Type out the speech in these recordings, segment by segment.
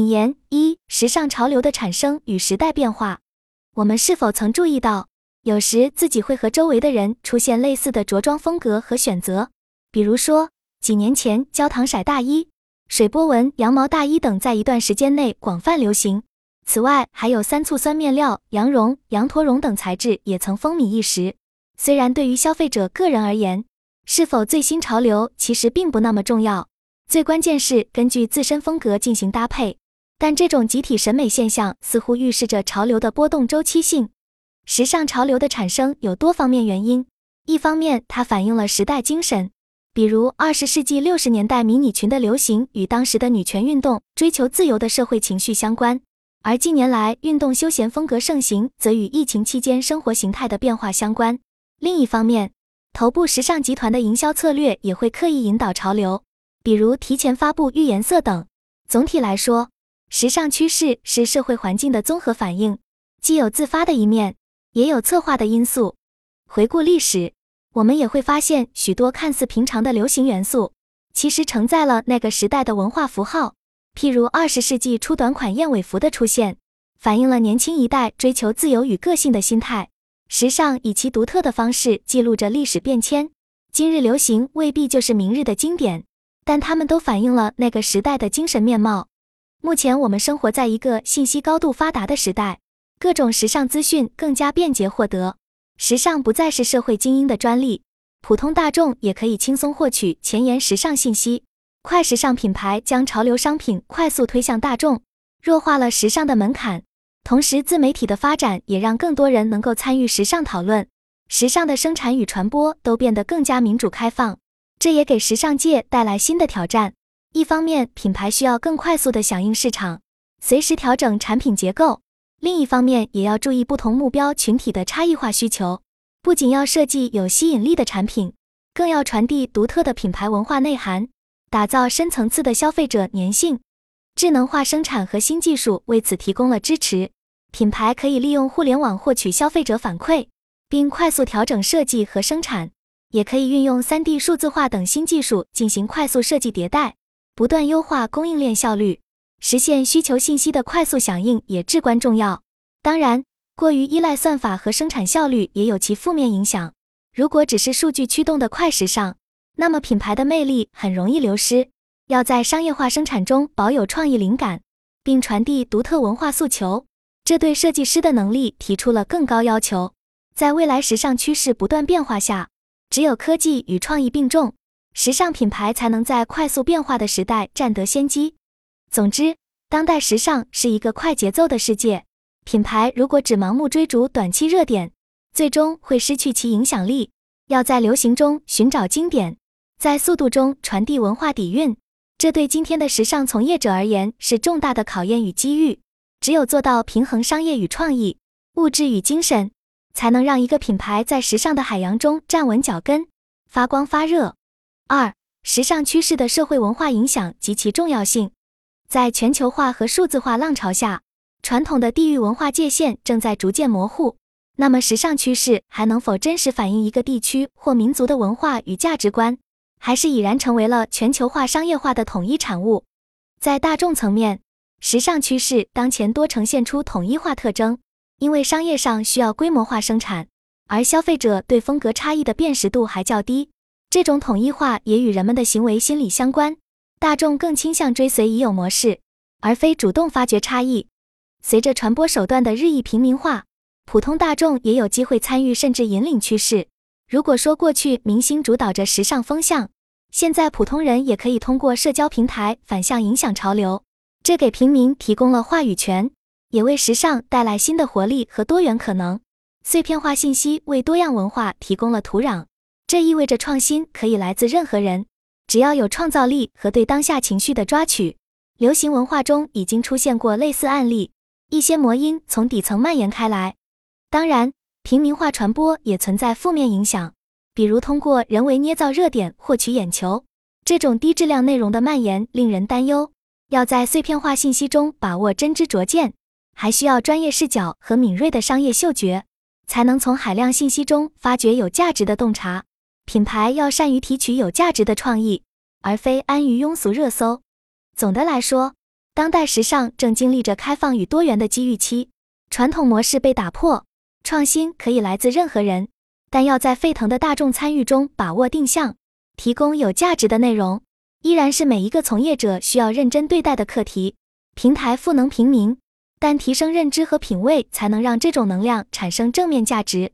引言一：时尚潮流的产生与时代变化。我们是否曾注意到，有时自己会和周围的人出现类似的着装风格和选择？比如说，几年前焦糖色大衣、水波纹羊毛大衣等在一段时间内广泛流行。此外，还有三醋酸面料、羊绒、羊驼绒等材质也曾风靡一时。虽然对于消费者个人而言，是否最新潮流其实并不那么重要，最关键是根据自身风格进行搭配。但这种集体审美现象似乎预示着潮流的波动周期性。时尚潮流的产生有多方面原因，一方面它反映了时代精神，比如二十世纪六十年代迷你裙的流行与当时的女权运动、追求自由的社会情绪相关，而近年来运动休闲风格盛行，则与疫情期间生活形态的变化相关。另一方面，头部时尚集团的营销策略也会刻意引导潮流，比如提前发布预颜色等。总体来说，时尚趋势是社会环境的综合反应，既有自发的一面，也有策划的因素。回顾历史，我们也会发现许多看似平常的流行元素，其实承载了那个时代的文化符号。譬如二十世纪初短款燕尾服的出现，反映了年轻一代追求自由与个性的心态。时尚以其独特的方式记录着历史变迁，今日流行未必就是明日的经典，但它们都反映了那个时代的精神面貌。目前我们生活在一个信息高度发达的时代，各种时尚资讯更加便捷获得，时尚不再是社会精英的专利，普通大众也可以轻松获取前沿时尚信息。快时尚品牌将潮流商品快速推向大众，弱化了时尚的门槛。同时，自媒体的发展也让更多人能够参与时尚讨论，时尚的生产与传播都变得更加民主开放。这也给时尚界带来新的挑战。一方面，品牌需要更快速地响应市场，随时调整产品结构；另一方面，也要注意不同目标群体的差异化需求。不仅要设计有吸引力的产品，更要传递独特的品牌文化内涵，打造深层次的消费者粘性。智能化生产和新技术为此提供了支持，品牌可以利用互联网获取消费者反馈，并快速调整设计和生产；也可以运用 3D 数字化等新技术进行快速设计迭代，不断优化供应链效率，实现需求信息的快速响应也至关重要。当然，过于依赖算法和生产效率也有其负面影响。如果只是数据驱动的快时尚，那么品牌的魅力很容易流失。要在商业化生产中保有创意灵感，并传递独特文化诉求，这对设计师的能力提出了更高要求。在未来时尚趋势不断变化下，只有科技与创意并重，时尚品牌才能在快速变化的时代占得先机。总之，当代时尚是一个快节奏的世界，品牌如果只盲目追逐短期热点，最终会失去其影响力。要在流行中寻找经典，在速度中传递文化底蕴。这对今天的时尚从业者而言是重大的考验与机遇。只有做到平衡商业与创意、物质与精神，才能让一个品牌在时尚的海洋中站稳脚跟，发光发热。二、时尚趋势的社会文化影响及其重要性。在全球化和数字化浪潮下，传统的地域文化界限正在逐渐模糊。那么，时尚趋势还能否真实反映一个地区或民族的文化与价值观？还是已然成为了全球化商业化的统一产物。在大众层面，时尚趋势当前多呈现出统一化特征，因为商业上需要规模化生产，而消费者对风格差异的辨识度还较低。这种统一化也与人们的行为心理相关，大众更倾向追随已有模式，而非主动发掘差异。随着传播手段的日益平民化，普通大众也有机会参与甚至引领趋势。如果说过去明星主导着时尚风向，现在普通人也可以通过社交平台反向影响潮流，这给平民提供了话语权，也为时尚带来新的活力和多元可能。碎片化信息为多样文化提供了土壤，这意味着创新可以来自任何人，只要有创造力和对当下情绪的抓取。流行文化中已经出现过类似案例，一些魔音从底层蔓延开来。当然。平民化传播也存在负面影响，比如通过人为捏造热点获取眼球，这种低质量内容的蔓延令人担忧。要在碎片化信息中把握真知灼见，还需要专业视角和敏锐的商业嗅觉，才能从海量信息中发掘有价值的洞察。品牌要善于提取有价值的创意，而非安于庸俗热搜。总的来说，当代时尚正经历着开放与多元的机遇期，传统模式被打破，创新可以来自任何人，但要在沸腾的大众参与中把握定向，提供有价值的内容，依然是每一个从业者需要认真对待的课题。平台赋能平民，但提升认知和品味，才能让这种能量产生正面价值。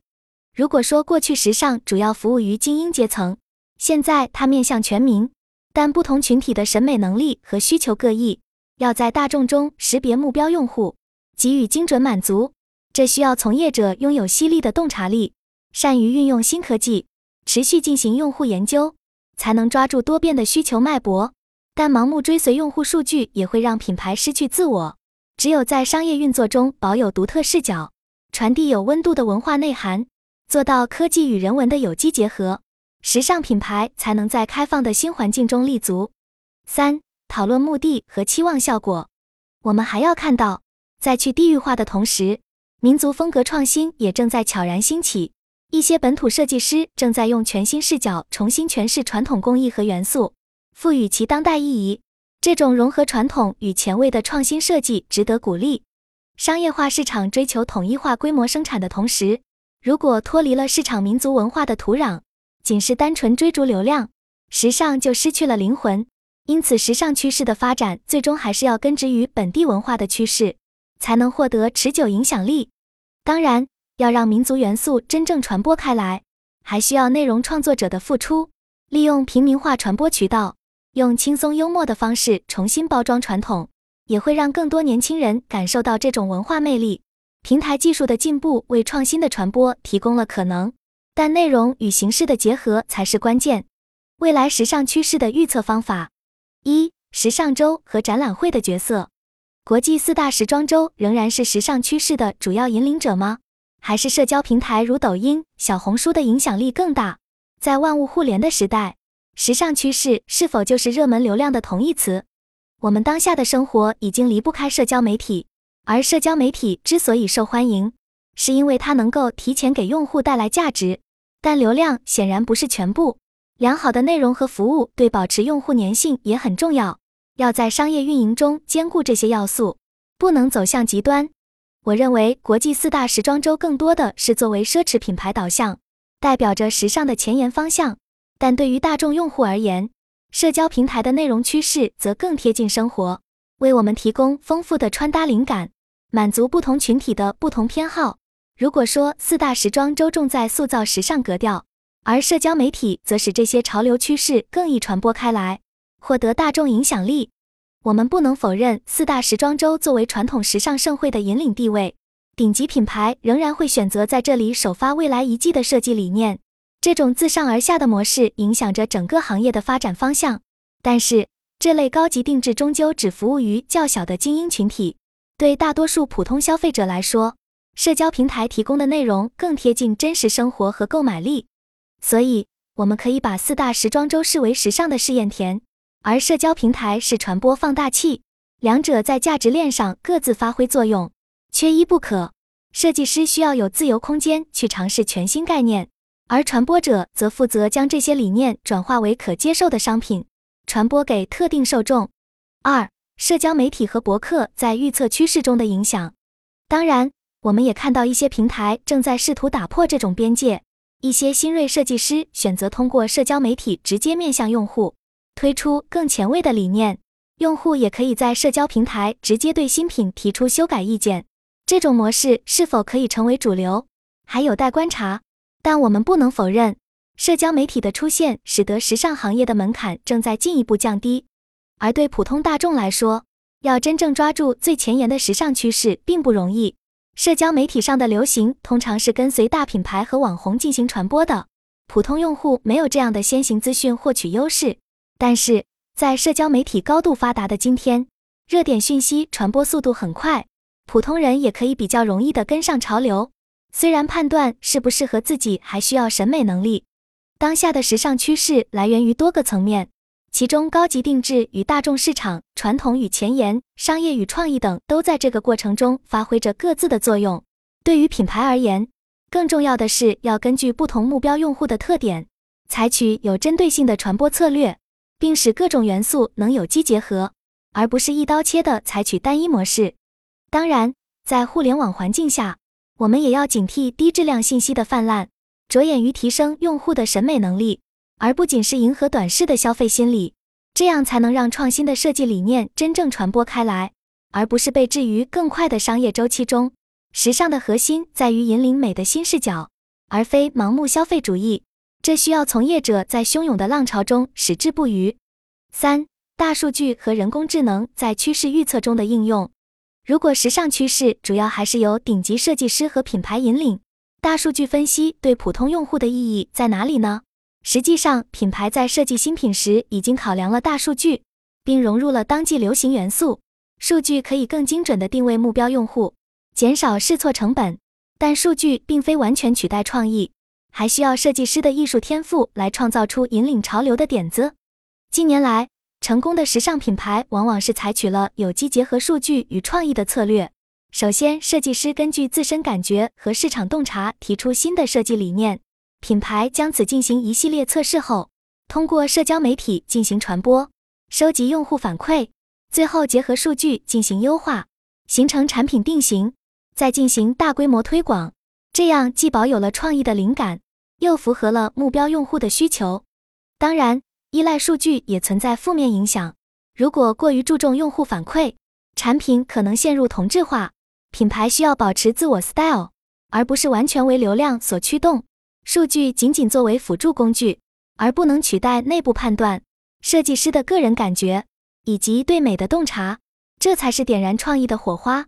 如果说过去时尚主要服务于精英阶层，现在它面向全民，但不同群体的审美能力和需求各异。要在大众中识别目标用户，给予精准满足，这需要从业者拥有犀利的洞察力，善于运用新科技，持续进行用户研究，才能抓住多变的需求脉搏。但盲目追随用户数据也会让品牌失去自我。只有在商业运作中保有独特视角，传递有温度的文化内涵，做到科技与人文的有机结合，时尚品牌才能在开放的新环境中立足。三。讨论目的和期望效果，我们还要看到，在去地域化的同时，民族风格创新也正在悄然兴起。一些本土设计师正在用全新视角重新诠释传统工艺和元素，赋予其当代意义。这种融合传统与前卫的创新设计值得鼓励。商业化市场追求统一化规模生产的同时，如果脱离了市场民族文化的土壤，仅是单纯追逐流量，时尚就失去了灵魂。因此，时尚趋势的发展最终还是要根植于本地文化的趋势，才能获得持久影响力。当然，要让民族元素真正传播开来，还需要内容创作者的付出。利用平民化传播渠道，用轻松幽默的方式重新包装传统，也会让更多年轻人感受到这种文化魅力。平台技术的进步为创新的传播提供了可能，但内容与形式的结合才是关键。未来时尚趋势的预测方法。一时尚周和展览会的角色，国际四大时装周仍然是时尚趋势的主要引领者吗？还是社交平台如抖音、小红书的影响力更大？在万物互联的时代，时尚趋势是否就是热门流量的同义词？我们当下的生活已经离不开社交媒体，而社交媒体之所以受欢迎，是因为它能够提前给用户带来价值，但流量显然不是全部。良好的内容和服务对保持用户粘性也很重要，要在商业运营中兼顾这些要素，不能走向极端。我认为国际四大时装周更多的是作为奢侈品牌导向，代表着时尚的前沿方向；但对于大众用户而言，社交平台的内容趋势则更贴近生活，为我们提供丰富的穿搭灵感，满足不同群体的不同偏好。如果说四大时装周重在塑造时尚格调，而社交媒体则使这些潮流趋势更易传播开来，获得大众影响力。我们不能否认四大时装周作为传统时尚盛会的引领地位，顶级品牌仍然会选择在这里首发未来一季的设计理念。这种自上而下的模式影响着整个行业的发展方向。但是，这类高级定制终究只服务于较小的精英群体，对大多数普通消费者来说，社交平台提供的内容更贴近真实生活和购买力。所以，我们可以把四大时装周视为时尚的试验田，而社交平台是传播放大器，两者在价值链上各自发挥作用，缺一不可。设计师需要有自由空间去尝试全新概念，而传播者则负责将这些理念转化为可接受的商品，传播给特定受众。二、社交媒体和博客在预测趋势中的影响。当然，我们也看到一些平台正在试图打破这种边界。一些新锐设计师选择通过社交媒体直接面向用户，推出更前卫的理念。用户也可以在社交平台直接对新品提出修改意见。这种模式是否可以成为主流，还有待观察。但我们不能否认，社交媒体的出现使得时尚行业的门槛正在进一步降低。而对普通大众来说，要真正抓住最前沿的时尚趋势并不容易。社交媒体上的流行通常是跟随大品牌和网红进行传播的，普通用户没有这样的先行资讯获取优势。但是在社交媒体高度发达的今天，热点讯息传播速度很快，普通人也可以比较容易的跟上潮流。虽然判断适不适合自己还需要审美能力，当下的时尚趋势来源于多个层面。其中，高级定制与大众市场、传统与前沿、商业与创意等，都在这个过程中发挥着各自的作用。对于品牌而言，更重要的是要根据不同目标用户的特点，采取有针对性的传播策略，并使各种元素能有机结合。而不是一刀切的采取单一模式。当然，在互联网环境下，我们也要警惕低质量信息的泛滥，着眼于提升用户的审美能力，而不仅是迎合短视的消费心理。这样才能让创新的设计理念真正传播开来，而不是被置于更快的商业周期中。时尚的核心在于引领美的新视角，而非盲目消费主义。这需要从业者在汹涌的浪潮中矢志不渝。三、大数据和人工智能在趋势预测中的应用。如果时尚趋势主要还是由顶级设计师和品牌引领，大数据分析对普通用户的意义在哪里呢？实际上，品牌在设计新品时已经考量了大数据，并融入了当季流行元素。数据可以更精准地定位目标用户，减少试错成本。但数据并非完全取代创意，还需要设计师的艺术天赋来创造出引领潮流的点子。近年来，成功的时尚品牌往往是采取了有机结合数据与创意的策略。首先，设计师根据自身感觉和市场洞察提出新的设计理念。品牌将此进行一系列测试后，通过社交媒体进行传播，收集用户反馈，最后结合数据进行优化，形成产品定型，再进行大规模推广。这样既保有了创意的灵感，又符合了目标用户的需求。当然，依赖数据也存在负面影响。如果过于注重用户反馈，产品可能陷入同质化。品牌需要保持自我 style，而不是完全为流量所驱动。数据仅仅作为辅助工具，而不能取代内部判断、设计师的个人感觉以及对美的洞察，这才是点燃创意的火花。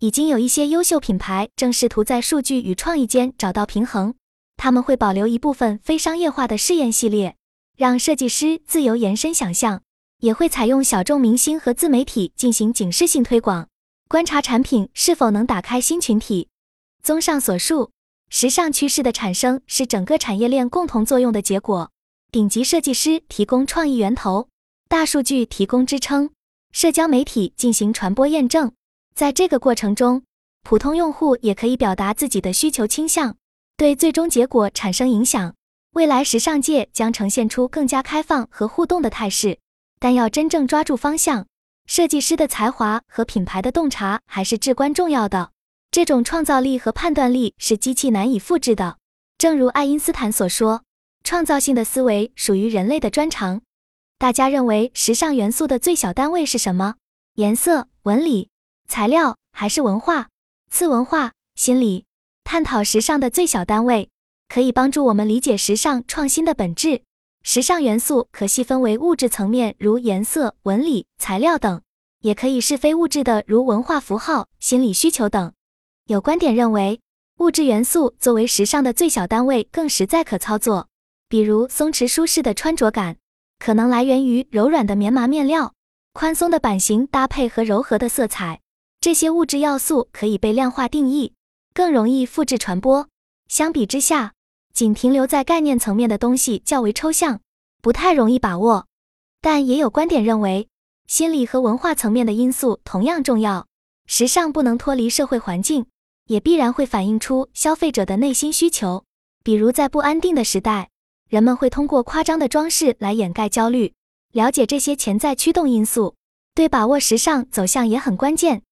已经有一些优秀品牌正试图在数据与创意间找到平衡，他们会保留一部分非商业化的试验系列，让设计师自由延伸想象，也会采用小众明星和自媒体进行警示性推广，观察产品是否能打开新群体。综上所述。时尚趋势的产生是整个产业链共同作用的结果。顶级设计师提供创意源头，大数据提供支撑，社交媒体进行传播验证。在这个过程中，普通用户也可以表达自己的需求倾向，对最终结果产生影响。未来时尚界将呈现出更加开放和互动的态势，但要真正抓住方向，设计师的才华和品牌的洞察还是至关重要的。这种创造力和判断力是机器难以复制的。正如爱因斯坦所说，创造性的思维属于人类的专长。大家认为时尚元素的最小单位是什么？颜色、纹理、材料，还是文化、次文化、心理？探讨时尚的最小单位，可以帮助我们理解时尚创新的本质。时尚元素可细分为物质层面，如颜色、纹理、材料等；也可以是非物质的，如文化符号、心理需求等。有观点认为，物质元素作为时尚的最小单位更实在可操作。比如，松弛舒适的穿着感可能来源于柔软的棉麻面料、宽松的版型搭配和柔和的色彩。这些物质要素可以被量化定义，更容易复制传播。相比之下，仅停留在概念层面的东西较为抽象，不太容易把握。但也有观点认为，心理和文化层面的因素同样重要。时尚不能脱离社会环境。也必然会反映出消费者的内心需求，比如在不安定的时代，人们会通过夸张的装饰来掩盖焦虑。了解这些潜在驱动因素，对把握时尚走向也很关键。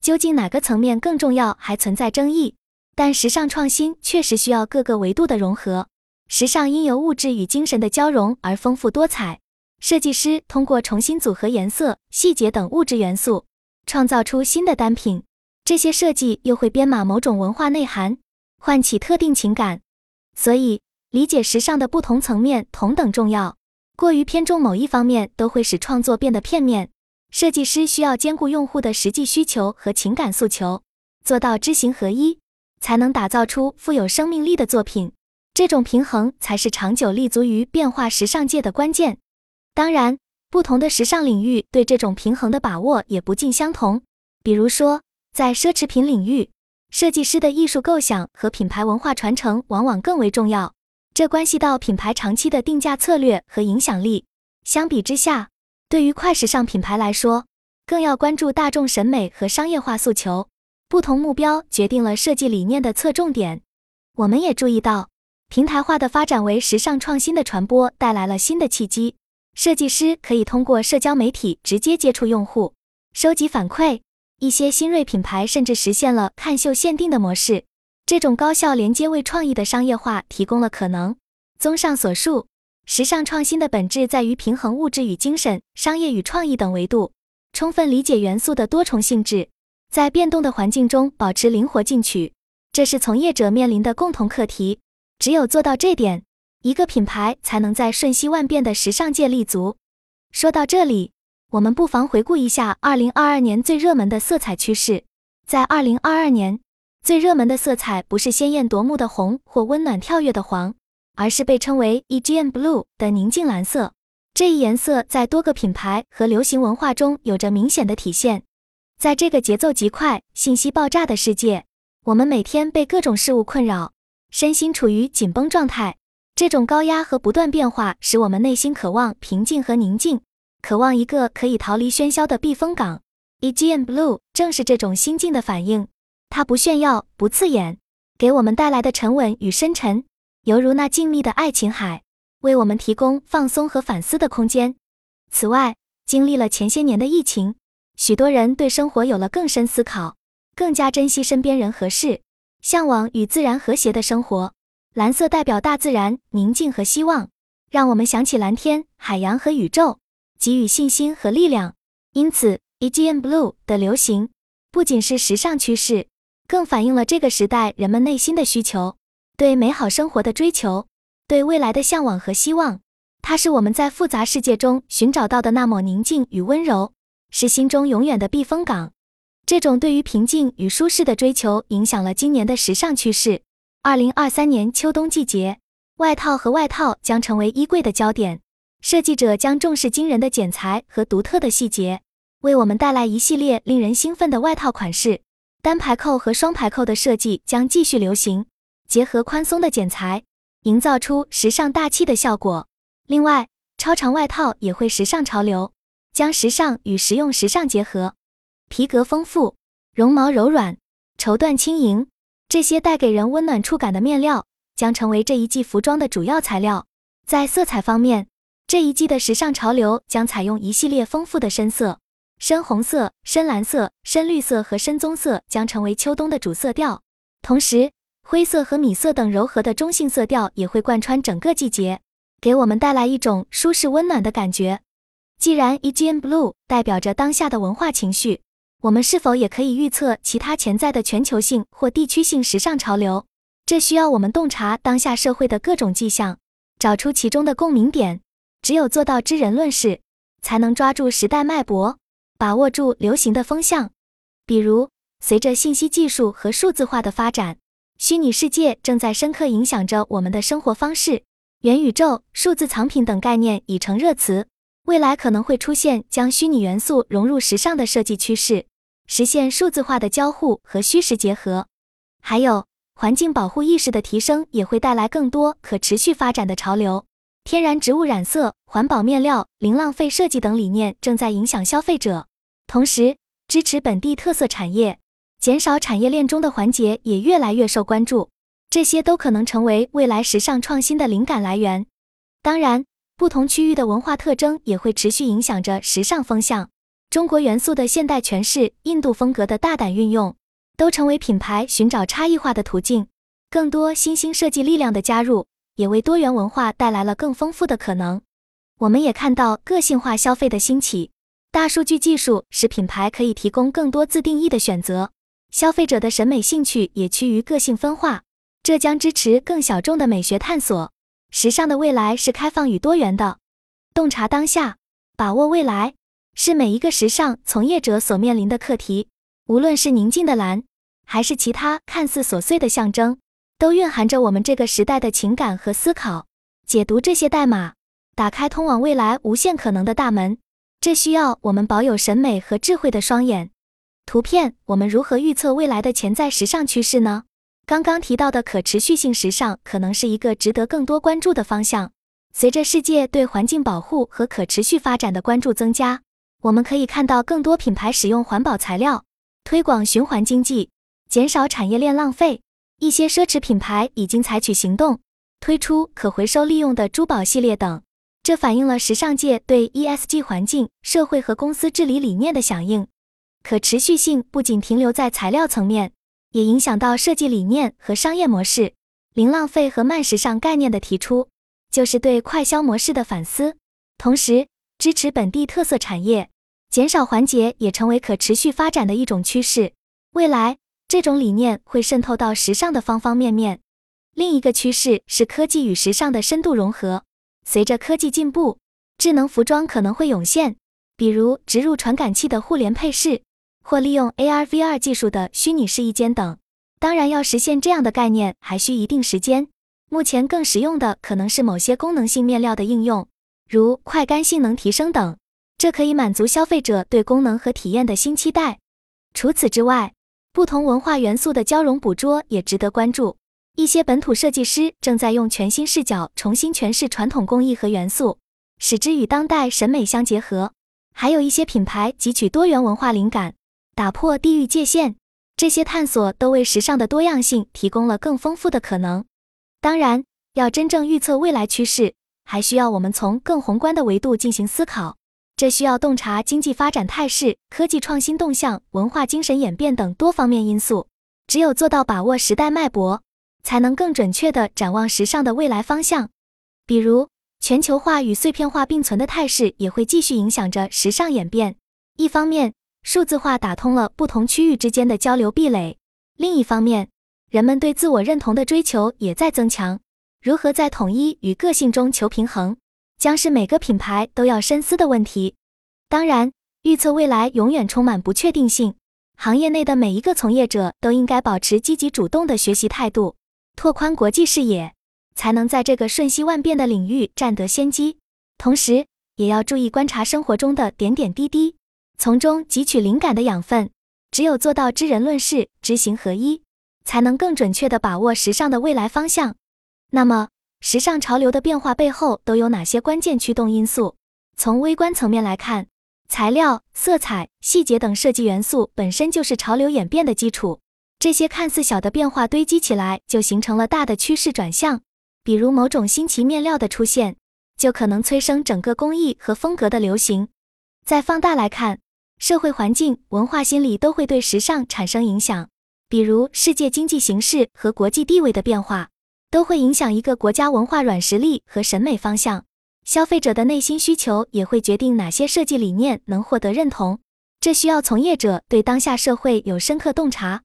究竟哪个层面更重要，还存在争议。但时尚创新确实需要各个维度的融合。时尚因由物质与精神的交融而丰富多彩。设计师通过重新组合颜色、细节等物质元素，创造出新的单品。这些设计又会编码某种文化内涵，唤起特定情感，所以理解时尚的不同层面同等重要。过于偏重某一方面，都会使创作变得片面。设计师需要兼顾用户的实际需求和情感诉求，做到知行合一，才能打造出富有生命力的作品。这种平衡才是长久立足于变化时尚界的关键。当然，不同的时尚领域对这种平衡的把握也不尽相同。比如说，在奢侈品领域，设计师的艺术构想和品牌文化传承往往更为重要，这关系到品牌长期的定价策略和影响力。相比之下，对于快时尚品牌来说，更要关注大众审美和商业化诉求。不同目标决定了设计理念的侧重点。我们也注意到，平台化的发展为时尚创新的传播带来了新的契机。设计师可以通过社交媒体直接接触用户，收集反馈。一些新锐品牌甚至实现了看秀限定的模式。这种高效连接为创意的商业化提供了可能。综上所述，时尚创新的本质在于平衡物质与精神、商业与创意等维度，充分理解元素的多重性质，在变动的环境中保持灵活进取。这是从业者面临的共同课题。只有做到这点，一个品牌才能在瞬息万变的时尚界立足。说到这里，我们不妨回顾一下2022年最热门的色彩趋势。在2022年，最热门的色彩不是鲜艳夺目的红或温暖跳跃的黄，而是被称为 EGM Blue 的宁静蓝色。这一颜色在多个品牌和流行文化中有着明显的体现。在这个节奏极快、信息爆炸的世界，我们每天被各种事物困扰。身心处于紧绷状态，这种高压和不断变化使我们内心渴望平静和宁静，渴望一个可以逃离喧嚣的避风港。EGM Blue 正是这种心境的反应，它不炫耀，不刺眼，给我们带来的沉稳与深沉，犹如那静谧的爱琴海，为我们提供放松和反思的空间。此外，经历了前些年的疫情，许多人对生活有了更深思考，更加珍惜身边人和事。向往与自然和谐的生活，蓝色代表大自然宁静和希望，让我们想起蓝天、海洋和宇宙，给予信心和力量。因此，EGM Blue 的流行不仅是时尚趋势，更反映了这个时代人们内心的需求，对美好生活的追求，对未来的向往和希望。它是我们在复杂世界中寻找到的那抹宁静与温柔，是心中永远的避风港。这种对于平静与舒适的追求，影响了今年的时尚趋势。二零二三年秋冬季节，外套和外套将成为衣柜的焦点。设计者将重视惊人的剪裁和独特的细节，为我们带来一系列令人兴奋的外套款式。单排扣和双排扣的设计将继续流行，结合宽松的剪裁，营造出时尚大气的效果。另外，超长外套也会时尚潮流，将时尚与实用时尚结合。皮革丰富，绒毛柔软，绸缎轻盈，这些带给人温暖触感的面料将成为这一季服装的主要材料。在色彩方面，这一季的时尚潮流将采用一系列丰富的深色，深红色、深蓝色、深绿色和深棕色将成为秋冬的主色调。同时，灰色和米色等柔和的中性色调也会贯穿整个季节，给我们带来一种舒适温暖的感觉。既然 EGM Blue 代表着当下的文化情绪。我们是否也可以预测其他潜在的全球性或地区性时尚潮流？这需要我们洞察当下社会的各种迹象，找出其中的共鸣点。只有做到知人论事，才能抓住时代脉搏，把握住流行的风向。比如，随着信息技术和数字化的发展，虚拟世界正在深刻影响着我们的生活方式。元宇宙、数字藏品等概念已成热词。未来可能会出现将虚拟元素融入时尚的设计趋势，实现数字化的交互和虚实结合。还有环境保护意识的提升，也会带来更多可持续发展的潮流。天然植物染色、环保面料、零浪费设计等理念正在影响消费者，同时支持本地特色产业，减少产业链中的环节也越来越受关注。这些都可能成为未来时尚创新的灵感来源。当然。不同区域的文化特征也会持续影响着时尚风向。中国元素的现代诠释，印度风格的大胆运用，都成为品牌寻找差异化的途径。更多新兴设计力量的加入，也为多元文化带来了更丰富的可能。我们也看到个性化消费的兴起，大数据技术使品牌可以提供更多自定义的选择，消费者的审美兴趣也趋于个性分化，这将支持更小众的美学探索。时尚的未来是开放与多元的，洞察当下，把握未来，是每一个时尚从业者所面临的课题。无论是宁静的蓝，还是其他看似琐碎的象征，都蕴含着我们这个时代的情感和思考。解读这些代码，打开通往未来无限可能的大门，这需要我们保有审美和智慧的双眼。图片，我们如何预测未来的潜在时尚趋势呢？刚刚提到的可持续性时尚可能是一个值得更多关注的方向。随着世界对环境保护和可持续发展的关注增加，我们可以看到更多品牌使用环保材料，推广循环经济，减少产业链浪费。一些奢侈品牌已经采取行动，推出可回收利用的珠宝系列等。这反映了时尚界对 ESG 环境、社会和公司治理理念的响应。可持续性不仅停留在材料层面，也影响到设计理念和商业模式。零浪费和慢时尚概念的提出，就是对快消模式的反思，同时支持本地特色产业，减少环节也成为可持续发展的一种趋势。未来，这种理念会渗透到时尚的方方面面。另一个趋势是科技与时尚的深度融合。随着科技进步，智能服装可能会涌现，比如植入传感器的互联配饰，或利用 AR/VR 技术的虚拟试衣间等。当然，要实现这样的概念还需一定时间。目前更实用的可能是某些功能性面料的应用，如快干性能提升等，这可以满足消费者对功能和体验的新期待。除此之外，不同文化元素的交融捕捉也值得关注。一些本土设计师正在用全新视角重新诠释传统工艺和元素，使之与当代审美相结合。还有一些品牌汲取多元文化灵感，打破地域界限。这些探索都为时尚的多样性提供了更丰富的可能。当然，要真正预测未来趋势，还需要我们从更宏观的维度进行思考。这需要洞察经济发展态势、科技创新动向、文化精神演变等多方面因素。只有做到把握时代脉搏，才能更准确地展望时尚的未来方向。比如，全球化与碎片化并存的态势也会继续影响着时尚演变。一方面，数字化打通了不同区域之间的交流壁垒。另一方面，人们对自我认同的追求也在增强。如何在统一与个性中求平衡，将是每个品牌都要深思的问题。当然，预测未来永远充满不确定性。行业内的每一个从业者都应该保持积极主动的学习态度，拓宽国际视野，才能在这个瞬息万变的领域占得先机。同时，也要注意观察生活中的点点滴滴。从中汲取灵感的养分，只有做到知人论事、知行合一，才能更准确地把握时尚的未来方向。那么，时尚潮流的变化背后都有哪些关键驱动因素？从微观层面来看，材料、色彩、细节等设计元素本身就是潮流演变的基础。这些看似小的变化堆积起来，就形成了大的趋势转向。比如，某种新奇面料的出现，就可能催生整个工艺和风格的流行。再放大来看，社会环境、文化心理都会对时尚产生影响，比如世界经济形势和国际地位的变化，都会影响一个国家文化软实力和审美方向。消费者的内心需求也会决定哪些设计理念能获得认同，这需要从业者对当下社会有深刻洞察。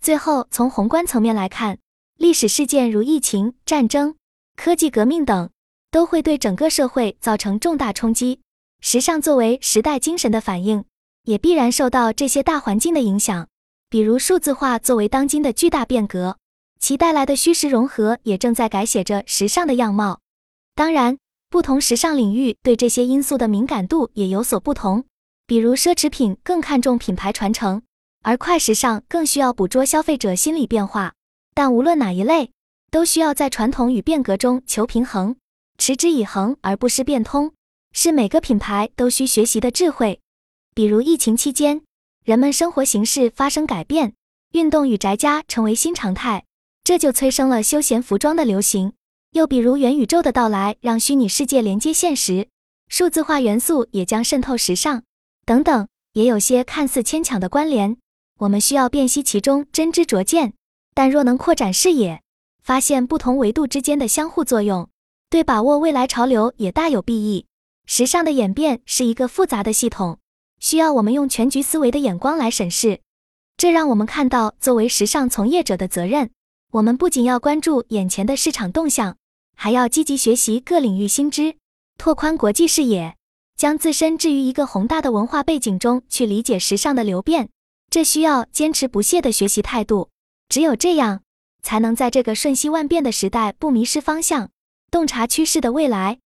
最后，从宏观层面来看，历史事件如疫情、战争、科技革命等，都会对整个社会造成重大冲击。时尚作为时代精神的反应。也必然受到这些大环境的影响，比如数字化作为当今的巨大变革，其带来的虚实融合也正在改写着时尚的样貌。当然，不同时尚领域对这些因素的敏感度也有所不同，比如奢侈品更看重品牌传承，而快时尚更需要捕捉消费者心理变化。但无论哪一类，都需要在传统与变革中求平衡，持之以恒而不失变通，是每个品牌都需学习的智慧。比如疫情期间，人们生活形式发生改变，运动与宅家成为新常态，这就催生了休闲服装的流行。又比如元宇宙的到来，让虚拟世界连接现实，数字化元素也将渗透时尚，等等，也有些看似牵强的关联。我们需要辨析其中真知灼见，但若能扩展视野，发现不同维度之间的相互作用，对把握未来潮流也大有裨益。时尚的演变是一个复杂的系统。需要我们用全局思维的眼光来审视，这让我们看到作为时尚从业者的责任。我们不仅要关注眼前的市场动向，还要积极学习各领域新知，拓宽国际视野，将自身置于一个宏大的文化背景中去理解时尚的流变。这需要坚持不懈的学习态度。只有这样，才能在这个瞬息万变的时代不迷失方向，洞察趋势的未来。